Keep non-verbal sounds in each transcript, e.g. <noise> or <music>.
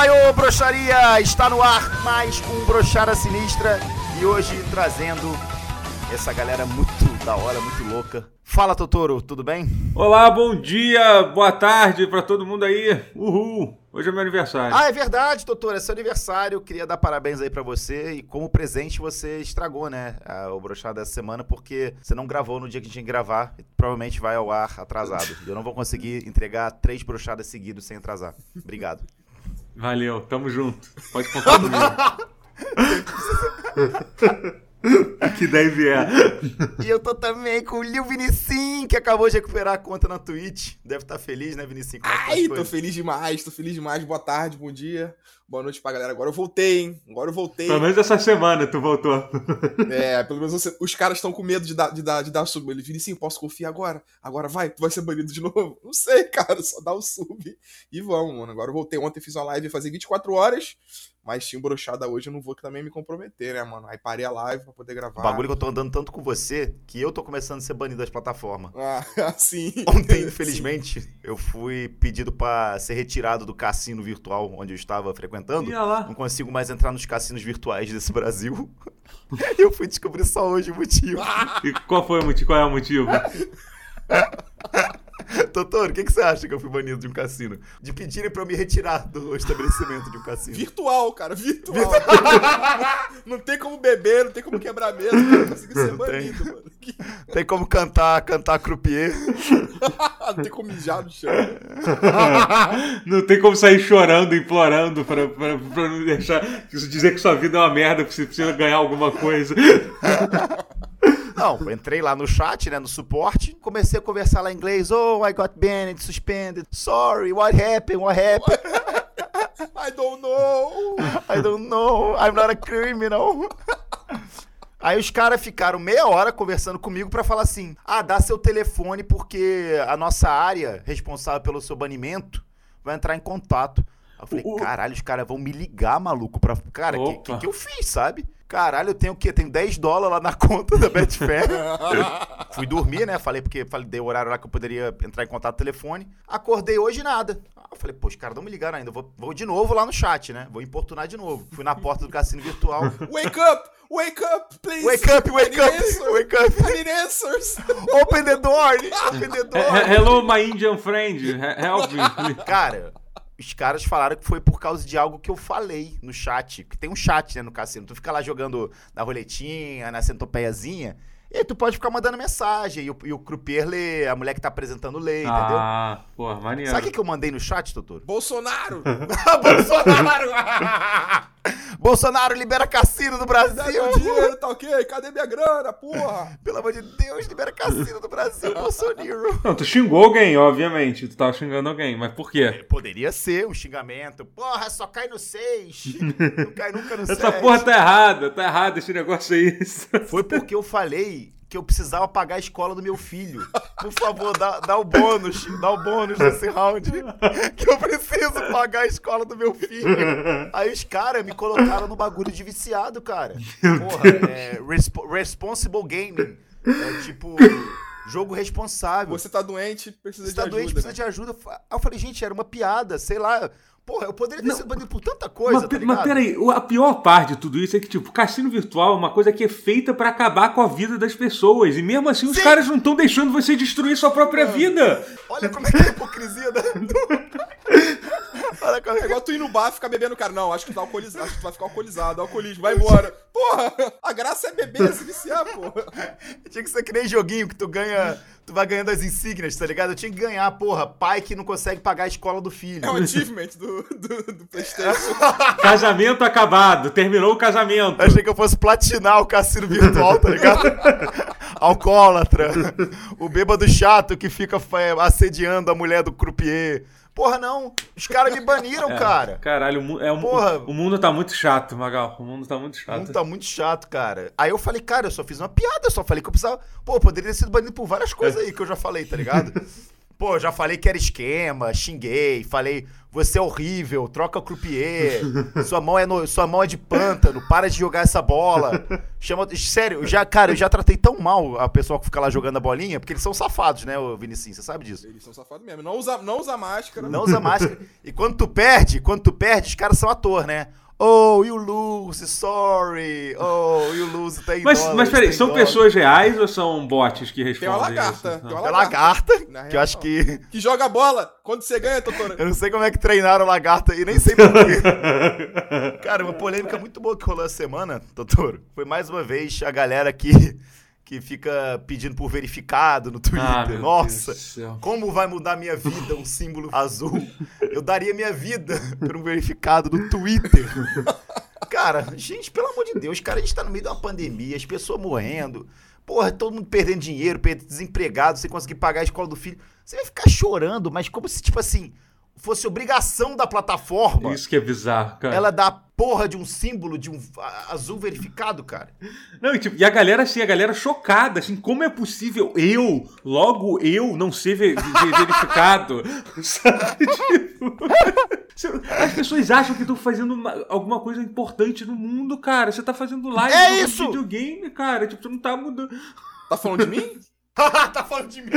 Baiô Broxaria! Está no ar mais um Brochada Sinistra e hoje trazendo essa galera muito da hora, muito louca. Fala, Totoro, tudo bem? Olá, bom dia, boa tarde pra todo mundo aí. Uhul! Hoje é meu aniversário. Ah, é verdade, Totoro, é seu aniversário. Queria dar parabéns aí pra você e como presente você estragou, né, a- o Brochada dessa semana porque você não gravou no dia que tinha que gravar e provavelmente vai ao ar atrasado. Eu não vou conseguir entregar três brochadas seguidos sem atrasar. Obrigado. Valeu, tamo junto. Pode contar comigo. <laughs> que daí vier. E eu tô também com o Lil Vinicim, que acabou de recuperar a conta na Twitch. Deve estar feliz, né, Vinicim? Como é tá Ai, tô feliz demais, tô feliz demais. Boa tarde, bom dia, boa noite pra galera. Agora eu voltei, hein? Agora eu voltei. Pelo menos essa semana tu voltou. É, pelo menos você- os caras estão com medo de dar, de dar, de dar sub. Ele assim, posso confiar agora? Agora vai, tu vai ser banido de novo? <laughs> Não sei, cara, só dá o sub e vamos, mano. Agora eu voltei. Ontem fiz uma live fazer 24 horas, mas tinha brochada hoje, eu não vou também me comprometer, né, mano? Aí parei a live pra poder gravar. O bagulho que eu tô andando tanto com você que eu tô começando a ser banido das plataformas. Ah, <laughs> assim. Ontem, <laughs> infelizmente, eu fui pedido pra ser retirado do cassino virtual onde eu estava frequentando. Ia lá. Não consigo mais entrar nos cassinos virtuais desse Brasil. <laughs> Eu fui descobrir só hoje o motivo. E qual foi o motivo? Qual é o motivo? <laughs> Doutor, o que, que você acha que eu fui banido de um cassino? De pedirem pra eu me retirar do estabelecimento de um cassino. Virtual, cara, virtual. <laughs> não tem como beber, não tem como quebrar mesa, cara. Consegui ser Não tem. banido, mano. Que- Tem como cantar, cantar croupier. <laughs> não tem como mijar no chão. Não tem como sair chorando, implorando pra, pra, pra não deixar. Dizer que sua vida é uma merda, que você precisa ganhar alguma coisa. Não, eu entrei lá no chat, né, no suporte, comecei a conversar lá em inglês. Oh, I got banned, suspended. Sorry, what happened, what happened? <laughs> I don't know. <laughs> I don't know, I'm not a criminal. <laughs> Aí os caras ficaram meia hora conversando comigo pra falar assim: ah, dá seu telefone porque a nossa área responsável pelo seu banimento vai entrar em contato. Eu falei: O- caralho, os caras vão me ligar, maluco, pra. Cara, o que, que, que eu fiz, sabe? Caralho, eu tenho o quê? Tenho 10 dólares lá na <laughs> conta da Betfair. <laughs> Fui dormir, né? Falei porque falei, dei o horário lá que eu poderia entrar em contato no telefone. Acordei hoje nada. Eu falei, pô, os caras não me ligaram ainda. Vou, vou de novo lá no chat, né? Vou importunar de novo. Fui na porta do cassino virtual. <laughs> Wake up! Wake up, please! Wake up, wake up, answers. wake up. I need answers! Open the door! Open the He- door! he- Hello, my Indian friend. He- Help me. Cara, os caras falaram que foi por causa de algo que eu falei no chat. Que tem um chat, né, no cassino. Tu fica lá jogando na roletinha, na centopeiazinha. E aí tu pode ficar mandando mensagem. E o, e o croupier lê, a mulher que tá apresentando lê, entendeu? Ah, porra, maneiro. Sabe o que, que eu mandei no chat, doutor? Bolsonaro! <laughs> <laughs> Bolsonaro! <laughs> Bolsonaro libera cassino do Dá meu Brasil! dinheiro, tá ok? Cadê minha grana, porra? Pelo amor de Deus, libera cassino do Brasil, Bolsonaro! Não, tu xingou alguém, obviamente. Tu tava xingando alguém, mas por quê? Poderia ser um xingamento. Porra, só cai no 6. Não cai nunca no 7. Essa porra tá errada, tá errado esse negócio aí. Foi porque eu falei que eu precisava pagar a escola do meu filho. Por favor, dá, dá o bônus, dá o bônus nesse round. Que eu preciso pagar a escola do meu filho. Aí os caras me colocaram no bagulho de viciado, cara. Porra, é respo- responsible gaming. É tipo, jogo responsável. Você tá doente, precisa Você de tá ajuda. doente, precisa né? de ajuda. Aí eu falei, gente, era uma piada, sei lá. Porra, eu poderia ter sido banido por tanta coisa, mas, tá ligado? mas peraí, a pior parte de tudo isso é que, tipo, cassino virtual é uma coisa que é feita pra acabar com a vida das pessoas. E mesmo assim, os Sim. caras não estão deixando você destruir sua própria vida. Olha como é que é a hipocrisia da... <laughs> Olha como é É igual tu ir no bar e ficar bebendo, cara. Não, acho que tá alcoolizado, acho que tu vai ficar alcoolizado, alcoolismo, vai embora. Porra, a graça é beber, se viciar, porra. Tinha que ser que nem joguinho que tu ganha. Tu vai ganhando as insígnias, tá ligado? Eu tinha que ganhar, porra, pai que não consegue pagar a escola do filho. É um achievement do, do, do Playstation. <laughs> Casamento acabado, terminou o casamento. Achei que eu fosse platinar o cassino virtual, tá ligado? <laughs> Alcoólatra. O bêbado chato que fica é, assediando a mulher do croupier. Porra, não. Os caras me baniram, cara. Caralho, o, é um- Porra. o mundo tá muito chato, Magal. O mundo tá muito O chato. mundo tá muito chato, cara. Aí eu falei, cara, eu só fiz uma piada, eu só falei que eu precisava. Pô, eu poderia ter sido banido por várias coisas aí que eu já falei, tá ligado? <laughs> Pô, já falei que era esquema, xinguei, falei, você é horrível, troca croupier, <laughs> sua mão é, no- sua mão é de pântano, para de jogar essa bola. Chama, sério, já, cara, eu já tratei tão mal a pessoa que fica lá jogando a bolinha, porque eles são safados, né, Vinicinho, você sabe disso. Eles são safados mesmo. Não usa, não usa máscara. Não usa máscara. E quando tu perde, quando tu perde, os caras são ator, né? Oh, you lose, sorry. Oh, you lose, tem Mas, dólares, mas peraí, tem são dólares. pessoas reais ou são bots que Tem respondem? uma lagarta. isso? Tem uma É lagarta. lagarta, que eu acho não. que... Que joga bola. Quando você ganha, Totoro. Eu não sei como é que treinaram lagarta e nem sei porquê. <laughs> Cara, uma polêmica muito boa que rolou essa semana, doutor. Foi mais uma vez a galera que, que fica pedindo por verificado no Twitter. Ah, Nossa, como vai mudar minha vida um símbolo azul? Eu daria minha vida <laughs> por um verificado no Twitter. Cara, gente, pelo amor de Deus, cara, a gente tá no meio de uma pandemia, as pessoas morrendo. Porra, todo mundo perdendo dinheiro, desempregado, sem conseguir pagar a escola do filho. Você vai ficar chorando, mas como se, tipo assim, fosse obrigação da plataforma Isso que é bizarro, cara. ela dar porra de um símbolo de um azul verificado, cara. Não, e, tipo, e a galera, assim, a galera chocada, assim, como é possível eu, logo eu, não ser ve- ve- verificado? <laughs> Sabe? Tipo, <laughs> as pessoas acham que estão fazendo uma- alguma coisa importante no mundo, cara. Você tá fazendo live É isso! videogame, cara. Tipo, você não tá mudando. Tá falando de mim? <laughs> <laughs> tá falando de mim.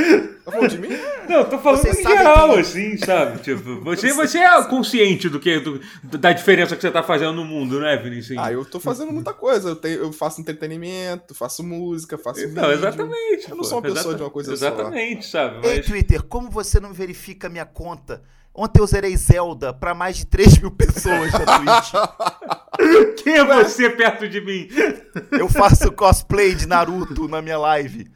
Tá falando de mim? Não, eu tô falando Vocês em geral, que- assim, sabe? Tipo, você, você é consciente do que, do- da diferença que você tá fazendo no mundo, né, Vinícius? Ah, eu tô fazendo muita coisa. Eu, tenho, eu faço entretenimento, faço música, faço Não, vídeo. exatamente. Eu não sou uma pessoa exata- de uma coisa só. Exatamente, sabe? Ei, Mas... Twitter, como você não verifica minha conta? Ontem eu zerei Zelda pra mais de 3 mil pessoas na Twitch. <laughs> Quem é você perto de mim? Eu faço cosplay de Naruto na minha live.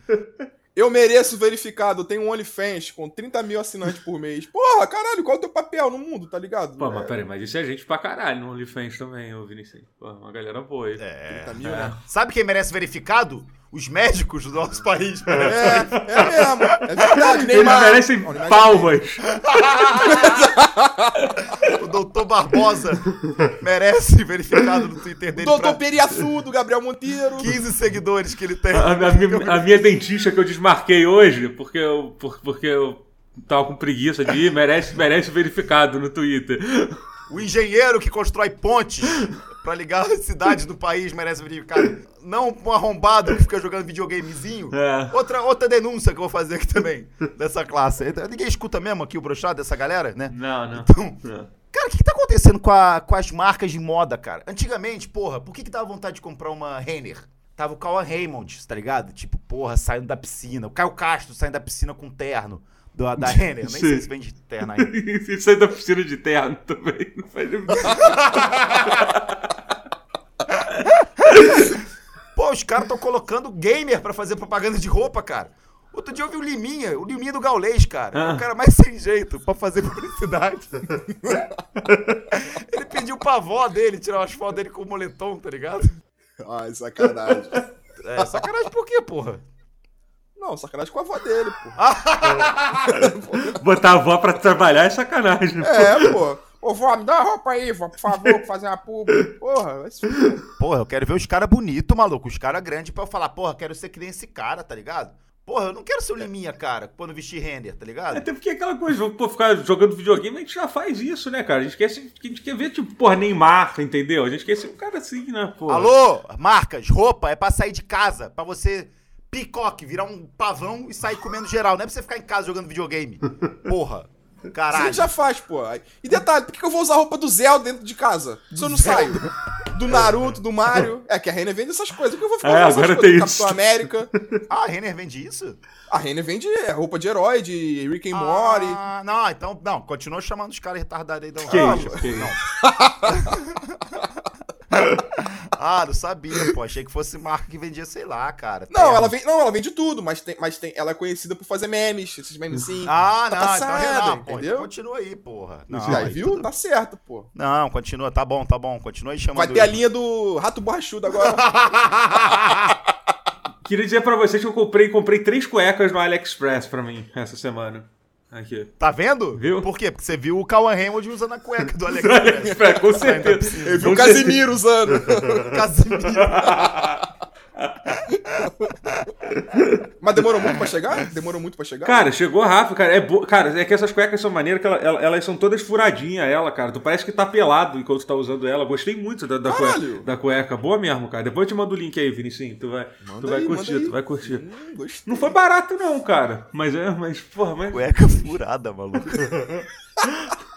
Eu mereço verificado. Eu tenho um OnlyFans com 30 mil assinantes por mês. Porra, caralho, qual é o teu papel no mundo, tá ligado? Pô, mas É, peraí, mas isso é gente pra caralho no OnlyFans também, ô Vinicius. Pô, uma galera boa aí. É. 30 mil, né? <laughs> Sabe quem merece verificado? Os médicos do nosso país. É, merecem. é mesmo. É verdade, Eles Neymar. merecem Ó, Neymar- <laughs> palmas. O doutor Barbosa merece verificado no Twitter dele Doutor pra Periaçudo, Gabriel Monteiro. 15 seguidores que ele tem. A, a minha, a minha dentista que eu desmarquei hoje, porque eu, por- porque eu tava com preguiça de ir, merece, merece verificado no Twitter. O engenheiro que constrói pontes pra ligar as cidades do país merece verificado. Não um arrombado que fica jogando videogamezinho. É. Outra, outra denúncia que eu vou fazer aqui também, dessa classe. Ninguém escuta mesmo aqui o brochado dessa galera, né? Não, não. Então, não. Cara, o que, que tá acontecendo com, a- com as marcas de moda, cara? Antigamente, porra, por que, que dava vontade de comprar uma Renner? Tava o Cauã Raymond, tá ligado? Tipo, porra, saindo da piscina. O Caio Castro saindo da piscina com terno da, <laughs> da Renner. Nem sei se vende terno ainda. <laughs> E sair da piscina de terno também. Não faz <laughs> Pô, os caras estão colocando gamer pra fazer propaganda de roupa, cara. Outro dia eu vi o Liminha, o Liminha do Gaulês, cara. É Ah. O cara mais <laughs> sem jeito pra fazer publicidade. Ele pediu pra avó dele tirar umas fotos dele com o moletom, tá ligado? Ai, sacanagem. É, sacanagem por quê, porra? Não, sacanagem com a avó dele, pô. <laughs> Botar a avó pra trabalhar é sacanagem. É, pô. Ô, vó, me dá uma roupa aí, vó, por favor, pra fazer uma publi. Porra, vai se. Porra, eu quero ver os caras bonitos, maluco. Os caras grandes pra eu falar, porra, quero ser que nem esse cara, tá ligado? Porra, eu não quero ser o Liminha, cara, quando vestir render, tá ligado? Até porque aquela coisa, pô, ficar jogando videogame, a gente já faz isso, né, cara? A gente quer, se- a gente quer ver, tipo, porra, Neymar, entendeu? A gente quer ser um cara assim, né, pô? Alô, marcas, roupa é pra sair de casa, pra você picoque, virar um pavão e sair comendo geral. Não é pra você ficar em casa jogando videogame. Porra, Isso a caralho. gente já faz, pô. E detalhe, por que eu vou usar a roupa do Zelda dentro de casa? Se eu não saio. Do Naruto, do Mario. <laughs> É que a Renner vende essas coisas. Por que eu vou ficar É, agora tem coisas? isso. Capitão América. <laughs> Ah, a Renner vende isso? A Renner vende roupa de herói, de Rick and Morty. Ah, não, então, não, continua chamando os caras retardados aí. Não. Que Ah, que <laughs> isso. <laughs> Ah, não sabia, pô. Achei que fosse marca que vendia, sei lá, cara. Não, ela vende, não, ela vende tudo, mas, tem, mas tem, ela é conhecida por fazer memes, esses memes sim. Ah, Tá não, então, não, pô, entendeu? então continua aí, porra. Não, aí, aí viu? tudo- Tá certo, pô. Não, continua, tá bom, tá bom. Continua aí chamando. Vai ter a linha do Rato Borrachudo agora. <laughs> Queria dizer pra vocês que eu comprei, comprei três cuecas no AliExpress pra mim essa semana. Aqui. Tá vendo? Viu? Por quê? Porque você viu o Cauã Raymond usando a cueca do AliExpress. <laughs> É, com certeza. Eu vi Com o Casimiro usando. <laughs> <laughs> Casimiro. <laughs> Mas demorou muito pra chegar? Demorou muito pra chegar? Cara, chegou rápido, cara. É, bo... cara, é que essas cuecas são maneiras que ela- ela- elas são todas furadinhas, ela, cara. Tu parece que tá pelado enquanto tu tá usando ela. Gostei muito da, da, cueca, da cueca. Boa mesmo, cara. Depois eu te mando o link aí, Vinicinho. Tu vai, Manda tu vai aí, curtir, tu vai curtir. Hum. Não foi barato, não, cara. Mas é, mas, porra, mas. Cueca furada, maluco. <laughs>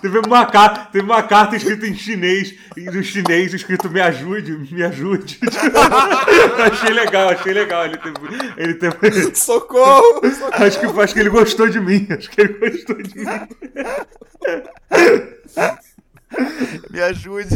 Teve uma, carta, teve uma carta escrita em chinês, e no chinês escrito me ajude, me ajude. <laughs> achei legal, achei legal. Ele teve. Ele teve Socorro! socorro. acho, que, acho que ele gostou de mim. Acho que ele gostou de mim. Me ajude.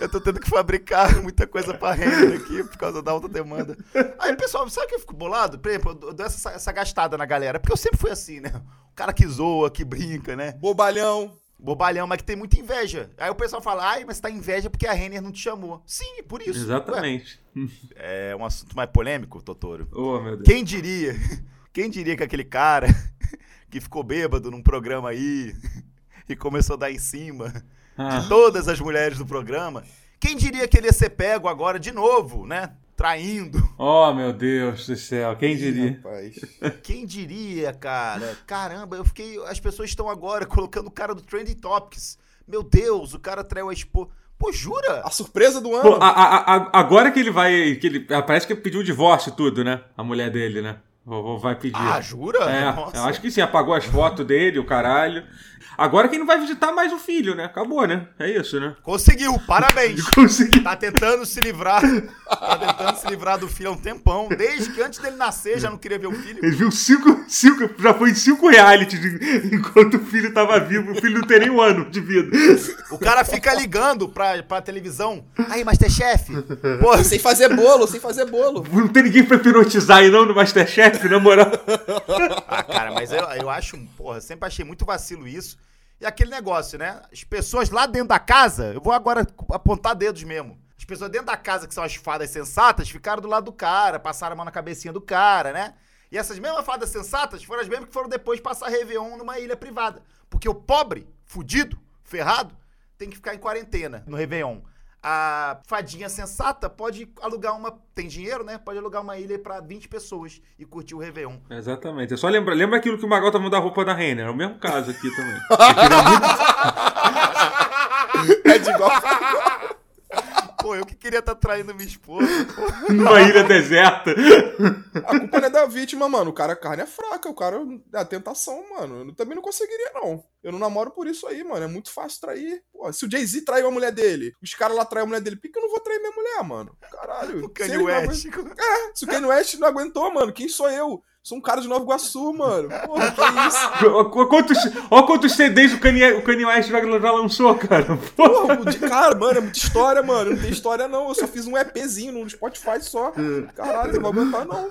Eu tô tendo que fabricar muita coisa pra render aqui por causa da alta demanda. Aí, pessoal, sabe que eu fico bolado? Por exemplo, eu dou essa, essa gastada na galera. Porque eu sempre fui assim, né? O cara que zoa, que brinca, né? Bobalhão. Bobalhão, mas que tem muita inveja. Aí o pessoal fala, ai, mas tá inveja porque a Renner não te chamou. Sim, por isso. Exatamente. Ué, é um assunto mais polêmico, Totoro. Oh, meu Deus. Quem diria? <laughs> Quem diria que aquele cara <laughs> que ficou bêbado num programa aí <laughs> e começou a dar em cima Ah, de todas as mulheres do programa, quem diria que ele ia ser pego agora de novo, né? Traindo. Oh, meu Deus do céu. Quem diria? Rapaz. <laughs> Quem diria, cara? Caramba, eu fiquei. As pessoas estão agora <laughs> colocando o cara do Trending Topics. Meu Deus, o cara traiu a esposa. Pô, jura? A surpresa do Pô, ano. a- a- a- agora que ele vai. Que ele, ah, parece que ele pediu o divórcio e tudo, né? A mulher dele, né? Vai pedir. Ah, jura? É, Nossa. eu acho que sim, apagou as fotos dele, o caralho. Agora que não vai visitar mais o filho, né? Acabou, né? É isso, né? Conseguiu, parabéns. <laughs> Consegui. Tá tentando se livrar. Tá tentando se livrar do filho há um tempão. Desde que antes dele nascer já não queria ver o filho. Ele viu cinco, cinco, já foi em cinco realities de- enquanto o filho tava vivo. O filho não tem nem um ano de vida. O cara fica ligando pra, pra televisão. Aí, Masterchef. Pô, <laughs> Sem fazer bolo, sem fazer bolo. Não tem ninguém pra hipnotizar aí não no Masterchef, na moral. <laughs> Ah, cara, mas eu, eu acho, porra, sempre achei muito vacilo isso. E aquele negócio, né? As pessoas lá dentro da casa, eu vou agora apontar dedos mesmo. As pessoas dentro da casa, que são as fadas sensatas, ficaram do lado do cara, passaram a mão na cabecinha do cara, né? E essas mesmas fadas sensatas foram as mesmas que foram depois passar Réveillon numa ilha privada. Porque o pobre, fudido, ferrado, tem que ficar em quarentena no Réveillon. A fadinha sensata pode alugar uma. Tem dinheiro, né? Pode alugar uma ilha pra 20 pessoas e curtir o Réveillon. Exatamente. É só lembra, lembra aquilo que o Magal tá mandando a roupa da Renner. É o mesmo caso aqui também. <laughs> Você queria muito- É de igual. Pô, eu que queria estar traindo minha esposa. pô. <laughs> numa ilha deserta. A culpa não é da vítima, mano. O cara, a carne é fraca. O cara é a tentação, mano. Eu também não conseguiria, não. Eu não namoro por isso aí, mano. É muito fácil trair. Pô, se o Jay-Z traiu a mulher dele, os caras lá traem a mulher dele, por que eu não vou trair minha mulher, mano? Caralho. O Kanye West. aguenta- É, se o Kanye West não aguentou, mano, quem sou eu? Sou um cara de Nova Iguaçu, mano. Porra, que isso? <laughs> Olha quantos, olha quantos CDs o Kanye, o Kanye West já, já lançou, cara. Pô. Porra, de cara, mano, é muita história, mano. Não tem história, não. Eu só fiz um EPzinho no Spotify só. Caralho, não vou aguentar, não.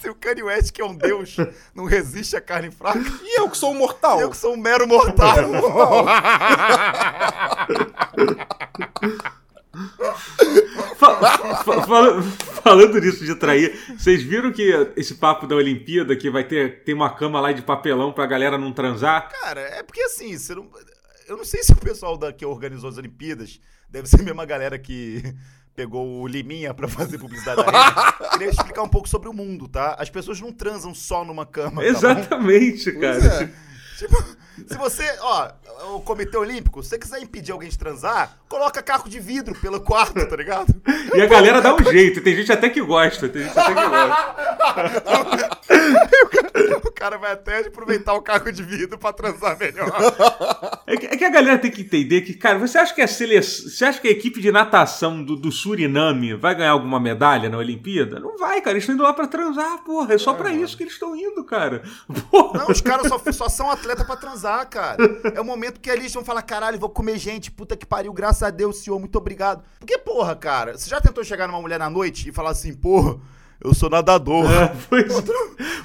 Se o Kanye West, que é um deus, não resiste à carne fraca, E eu que sou um mortal? eu que sou um mero mortal. <laughs> Fa- fa- fala- falando nisso de trair, vocês viram que esse papo da Olimpíada que vai ter tem uma cama lá de papelão pra galera não transar? Cara, é porque assim, você não- eu não sei se o pessoal da, que organizou as Olimpíadas deve ser a mesma galera que pegou o Liminha pra fazer publicidade da rede. Queria explicar um pouco sobre o mundo, tá? As pessoas não transam só numa cama, tá bom? Exatamente, cara. Pois é. Tipo, se você, ó, o Comitê Olímpico, se você quiser impedir alguém de transar, coloca caco de vidro pelo quarto, tá ligado? E a galera dá um jeito, tem gente até que gosta, tem gente até que gosta. <laughs> O cara vai até aproveitar o caco de vidro pra transar melhor. É que, é que a galera tem que entender que, cara, você acha que a seleção, você acha que a equipe de natação do, do Suriname vai ganhar alguma medalha na Olimpíada? Não vai, cara, eles estão indo lá pra transar, porra, é só pra isso que eles estão indo, cara. Porra. Não, os caras só, só são atleta pra transar, cara. É o momento que eles vão falar, caralho, vou comer gente, puta que pariu, graças a Deus, senhor, muito obrigado. Porque, porra, cara, você já tentou chegar numa mulher na noite e falar assim, porra, eu sou nadador. É, <laughs> pois.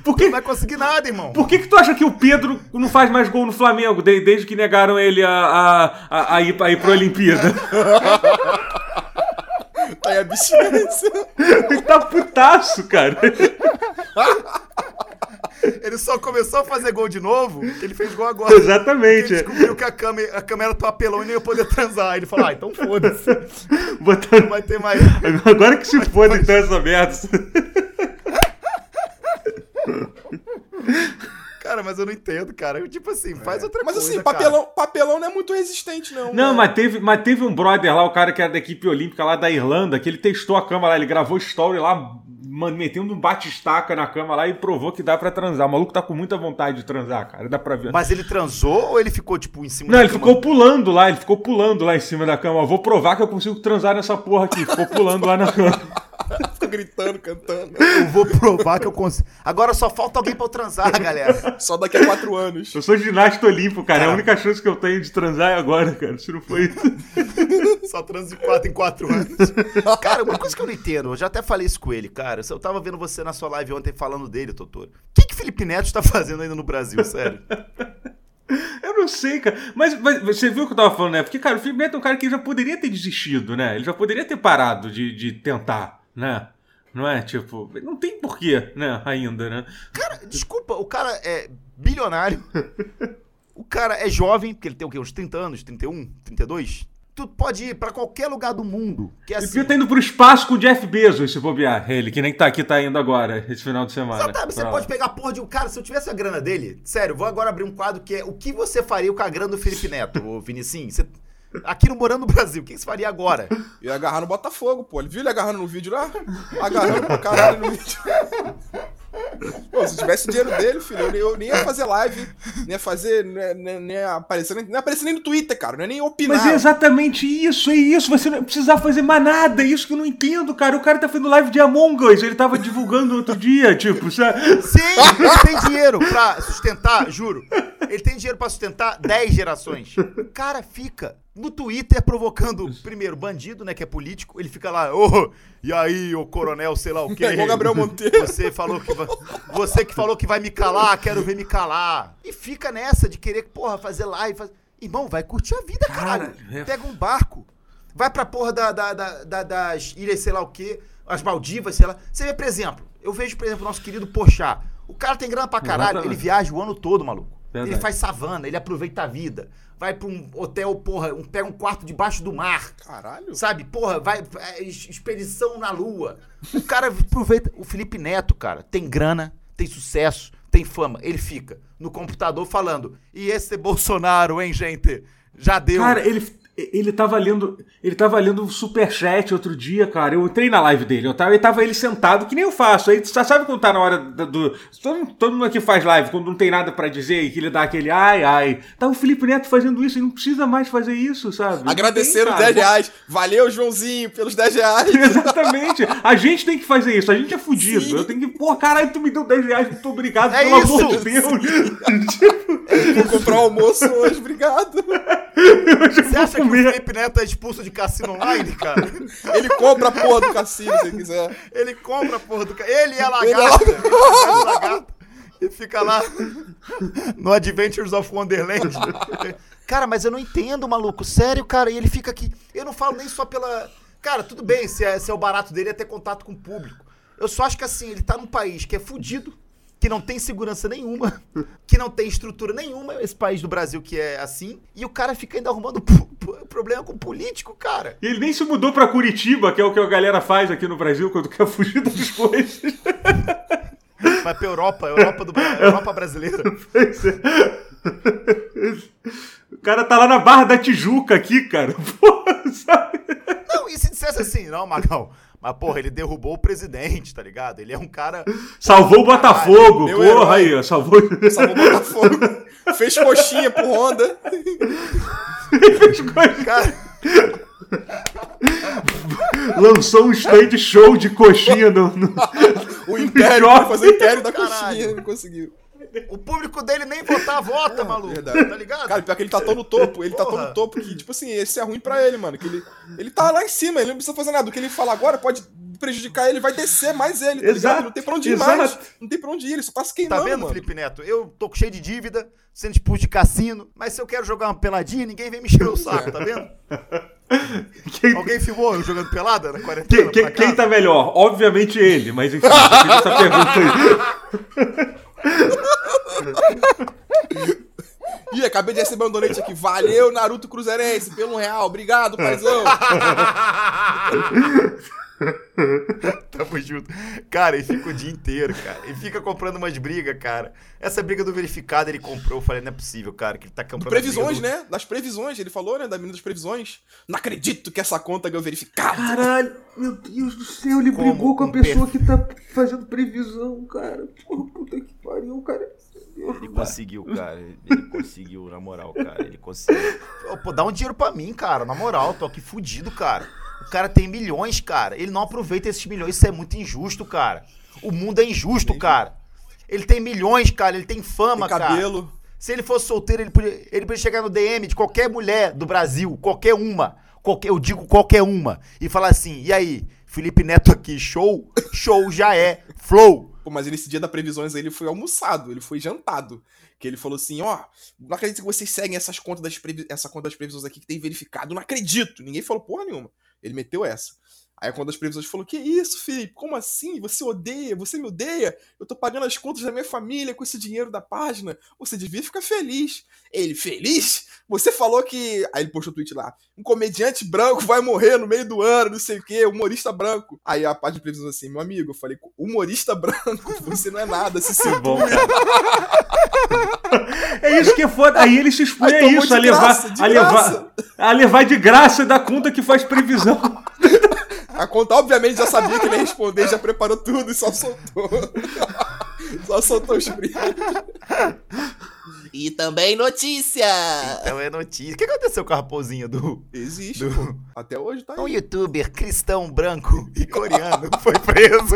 Por que, Não vai conseguir nada, irmão. por que que tu acha que o Pedro não faz mais gol no Flamengo de- desde que negaram ele a, a, a, a ir, a ir pra Olimpíada? <laughs> Tá aí a abstinência. Ele <laughs> tá putaço, cara. Ele só começou a fazer gol de novo, ele fez gol agora. Exatamente. Ele descobriu que a câmera, a câmera era papelão e nem ia poder transar. Aí ele falou, ah, então foda-se. <laughs> Botando- Não vai ter mais. Agora que se foda então essa merda. <laughs> Cara, mas eu não entendo, cara. Eu, tipo assim, faz outra Mas coisa. assim, cara. papelão, papelão não é muito resistente, não. Não, né? mas teve, mas teve um brother lá, o cara que era da equipe olímpica lá da Irlanda, que ele testou a cama lá, ele gravou story lá, metendo um bate-estaca na cama lá e provou que dá pra transar. O maluco tá com muita vontade de transar, cara. Dá pra ver. Mas ele transou ou ele ficou, tipo, em cima Não, da ele cama? ficou pulando lá, ele ficou pulando lá em cima da cama. Vou provar que eu consigo transar nessa porra aqui. Ficou pulando lá na cama. <laughs> <laughs> Gritando, cantando. Eu vou provar que eu consigo. Agora só falta alguém pra eu transar, galera. Só daqui a quatro anos. Eu sou ginasta olímpico, cara. É a única chance que eu tenho de transar é agora, cara. Se não foi isso. <laughs> Só transo de 4 em 4 anos. Cara, uma coisa que eu não entendo, eu já até falei isso com ele, cara. Eu tava vendo você na sua live ontem falando dele, Totoro. O que que Felipe Neto está fazendo ainda no Brasil, sério? Eu não sei, cara. Mas, mas você viu o que eu tava falando, né? Porque, cara, o Felipe Neto é um cara que já poderia ter desistido, né? Ele já poderia ter parado de, de tentar, né? Não é? Tipo, não tem porquê, né? Ainda, né? Cara, desculpa, o cara é bilionário. <laughs> O cara é jovem, porque ele tem o quê? Uns 30 anos, 31, 32? Tu pode ir pra qualquer lugar do mundo. Que é assim. podia ter indo pro espaço com o Jeff Bezos, se bobear. Ele, que nem tá aqui, tá indo agora, esse final de semana. Exatamente, você pode pegar a porra de um cara, se eu tivesse a grana dele, sério, vou agora abrir um quadro que é o que você faria com a grana do Felipe Neto, ô Vinicinho? Você, aqui no Morando no Brasil, o que você faria agora? Eu ia agarrar no Botafogo, pô. Ele viu ele agarrando no vídeo lá? Agarrando pra caralho no vídeo. Pô, se tivesse dinheiro dele, filho, eu, nem- eu nem ia fazer live, nem ia fazer, nem, nem, nem ia aparecer, nem, nem aparecer nem no Twitter, cara, não ia nem opinar. Mas é exatamente isso, é isso. Você não precisar fazer mais nada. É isso que eu não entendo, cara. O cara tá fazendo live de Among Us. Ele tava divulgando outro dia, tipo, sabe? Sim, ele tem dinheiro pra sustentar, juro. Ele tem dinheiro pra sustentar 10 gerações. O cara fica no Twitter provocando, primeiro, bandido, né, que é político. Ele fica lá, ô, e aí, ô coronel, sei lá o quê. É igual Gabriel Monteiro. Você falou que vai, você que falou que vai me calar, quero ver me calar. E fica nessa de querer, porra, fazer live. Faz... Irmão, vai curtir a vida, caralho. Cara, é- Pega um barco. Vai pra porra da, da- da- da- das ilhas, sei lá o quê, as Maldivas, sei lá. Você vê, por exemplo, eu vejo, por exemplo, o nosso querido Pochá. O cara tem grana pra caralho, Exatamente. ele viaja o ano todo, maluco. Verdade. Ele faz savana, ele aproveita a vida. Vai pra um hotel, porra, um, pega um quarto debaixo do mar. Caralho. Sabe, porra, vai. é, expedição na lua. O cara aproveita. O Felipe Neto, cara, tem grana, tem sucesso, tem fama. Ele fica no computador falando. E esse Bolsonaro, hein, gente? Já deu. Cara, ele, ele tava lendo. Ele tava lendo um superchat outro dia, cara. Eu entrei na live dele. Eu tava, ele tava ele sentado, que nem eu faço. Aí sabe quando tá na hora do. do- todo, todo mundo aqui faz live, quando não tem nada pra dizer e que ele dá aquele ai, ai. Tá o Felipe Neto fazendo isso, ele não precisa mais fazer isso, sabe? Não Agradeceram tem, os cara. 10 reais. Valeu, Joãozinho, pelos 10 reais. <laughs> Exatamente. A gente tem que fazer isso. A gente é fudido. Sim. Eu tenho que. Pô, caralho, tu me deu 10 reais. Muito obrigado, É pelo isso. amor de Deus. <laughs> <laughs> tipo, Vou comprar o almoço hoje, obrigado. Você acha que o comer. Felipe Neto é expulso de cassino online, cara? <laughs> Ele compra a porra do cassino, se quiser. Ele compra a porra do cara. Ele é a Ele é lagarta. Ele faz lagarta e fica lá no Adventures of Wonderland. <laughs> Cara, mas eu não entendo, maluco. Sério, cara. E ele fica aqui. Eu não falo nem só pela. Cara, tudo bem, se é, se é o barato dele é ter contato com o público. Eu só acho que assim, ele tá num país que é fudido, que não tem segurança nenhuma, <laughs> que não tem estrutura nenhuma, esse país do Brasil que é assim, e o cara fica ainda arrumando <laughs> problema com político, cara. E ele nem se mudou pra Curitiba, que é o que a galera faz aqui no Brasil quando quer <laughs> fugir das coisas. Vai pra Europa, Europa, do, Europa brasileira. Pois é. O cara tá lá na Barra da Tijuca aqui, cara. Porra, sabe? Não, e se dissesse assim, não, Magal, mas porra, ele derrubou o presidente, tá ligado? Ele é um cara. <laughs> Salvou o Botafogo. meu Porra herói. aí, ó. Salvou. <laughs> Salvou o Botafogo. <laughs> Fez coxinha pro Honda. Cara, Lançou um stand show de coxinha no. no- O Império, fazer o Império da Caralho. coxinha. Não conseguiu. O público dele nem votar vota, maluco. Verdade. Tá ligado? Cara, pior que ele tá tão no topo, ele tá tão Porra. no topo que, tipo assim, esse é ruim pra ele, mano. Que ele, ele tá lá em cima, ele não precisa fazer nada. O que ele fala agora pode prejudicar ele, vai descer mais ele, tá Exato, ligado? Não tem pra onde ir exato. mais. Não tem pra onde ir, ele só tá se Tá queimando, vendo, mano. Felipe Neto? Eu tô cheio de dívida, sendo expulso de cassino, mas se eu quero jogar uma peladinha, ninguém vem me encher o <laughs> saco, tá vendo? Quem, Alguém filmou eu jogando pelada na quarentena? quem, quem, quem tá melhor? Obviamente ele, mas enfim, essa pergunta aí. <laughs> acabei de receber um donate aqui. Valeu, Naruto Cruzeirense, pelo um real. Obrigado, paizão. <laughs> Tamo junto. Cara, ele fica o dia inteiro, cara. Ele fica comprando umas brigas, cara. Essa briga do verificado ele comprou. Eu falei, não é possível, cara, que ele tá comprando. Previsões, do... né? Das previsões, ele falou, né? Da menina das previsões. Não acredito que essa conta ganhou verificado. Caralho, meu Deus do céu, ele Como brigou com a pessoa que tá fazendo previsão, cara. Porra, puta que pariu, cara. Ele conseguiu, cara. Ele conseguiu, na moral, cara. Ele conseguiu. Pô, dá um dinheiro pra mim, cara. Na moral, tô aqui fudido, cara. O cara tem milhões, cara. Ele não aproveita esses milhões. Isso é muito injusto, cara. O mundo é injusto, cara. Ele tem milhões, cara. Ele tem fama, tem cabelo. cara. Se ele fosse solteiro, ele podia, ele podia chegar no DM de qualquer mulher do Brasil, qualquer uma. Qualquer, eu digo qualquer uma. E falar assim: e aí, Felipe Neto aqui, show? Show já é. Flow. Pô, mas nesse dia da previsões ele foi almoçado, ele foi jantado. Que ele falou assim: ó, não acredito que vocês seguem essas contas das essa conta das previsões aqui que tem verificado. Não acredito. Ninguém falou porra nenhuma. Ele meteu essa. Aí quando as previsões falou: Que isso, Felipe? Como assim? Você odeia? Você me odeia? Eu tô pagando as contas da minha família com esse dinheiro da página. Você devia ficar feliz. Ele, feliz? Você falou que. Aí ele postou o tweet lá: Um comediante branco vai morrer no meio do ano, não sei o quê, humorista branco. Aí a página de previsões assim: Meu amigo, eu falei: Humorista branco, <laughs> você não é nada, se se bom, É isso que é foda. Aí ele se expõe a isso, a levar, graça, a, levar, a levar de graça da conta que faz previsão. <laughs> A conta, obviamente, já sabia que ele ia responder, já preparou tudo e só soltou. <laughs> só soltou os prints. E também notícia! Então é notícia. O que aconteceu com a raposinha do. Existe, do... Até hoje tá aí. Um youtuber cristão branco e coreano <laughs> foi preso.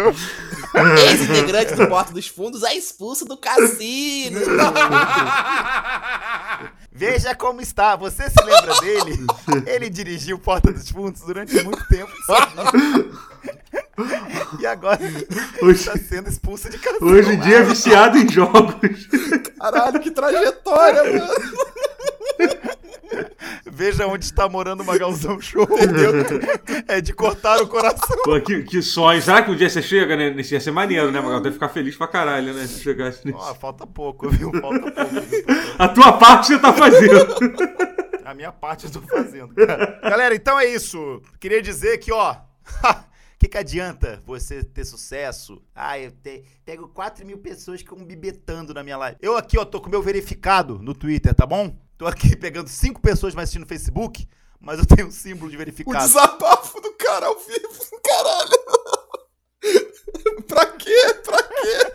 Ex-integrante do Porto dos Fundos é expulso do cassino. <laughs> Veja como está. Você se lembra dele? <laughs> Ele dirigiu Porta dos Fundos durante muito tempo. e agora hoje, está sendo expulso de casa. Hoje em dia é viciado em jogos. Caralho, que trajetória, mano. Veja onde está morando o Magalzão Show, entendeu? É de cortar o coração. Pô, que, que sonho. Será que um dia você chega, né? Ia ser maneiro, né, Magal? Deve ficar feliz pra caralho, né? Se chegasse nisso. Oh, falta pouco, viu? Falta pouco. A tua parte você tá fazendo. A minha parte eu tô fazendo, cara. Galera, então é isso. Queria dizer que, ó. <laughs> que, que adianta você ter sucesso? Ah, eu te, pego 4 mil pessoas que ficam me betando na minha live. Eu aqui, ó, tô com meu verificado no Twitter, tá bom? Tô aqui <laughs> pegando 5 pessoas mais assistindo no Facebook, mas eu tenho um símbolo de verificado. O desabafo do cara ao vivo, caralho. <laughs> pra quê? Pra quê?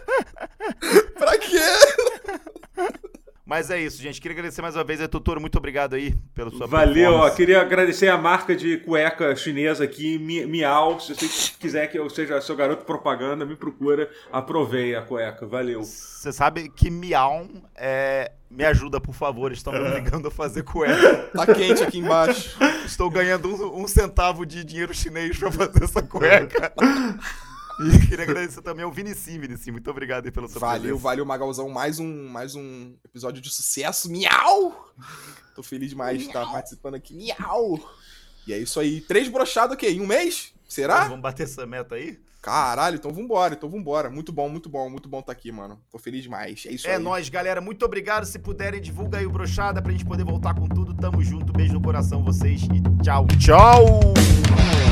Pra quê? <laughs> Mas é isso, gente. Queria agradecer mais uma vez a Totoro. Muito obrigado aí pela sua Valeu. Ó, queria agradecer a marca de cueca chinesa aqui, Miau. Se você quiser que eu seja seu garoto propaganda, me procura. Aprovei a cueca. Valeu. Você sabe que Miau é... Me ajuda, por favor. Estão me obrigando a fazer cueca. Tá quente aqui embaixo. Estou ganhando um, um centavo de dinheiro chinês pra fazer essa cueca. <laughs> E queria agradecer também ao Vinicim, Vinicim. Muito obrigado aí pelo seu Valeu, presença. valeu, Magalzão. Mais um, mais um episódio de sucesso. Miau! Tô feliz demais de estar participando aqui. Miau! E é isso aí. Três brochados aqui em um mês? Será? vamos bater essa meta aí? Caralho, então vambora, então vambora. Muito bom, muito bom, muito bom estar tá aqui, mano. Tô feliz demais. É isso é aí. É nóis, galera. Muito obrigado. Se puderem, divulga aí o brochada pra gente poder voltar com tudo. Tamo junto. Beijo no coração vocês e tchau. Tchau!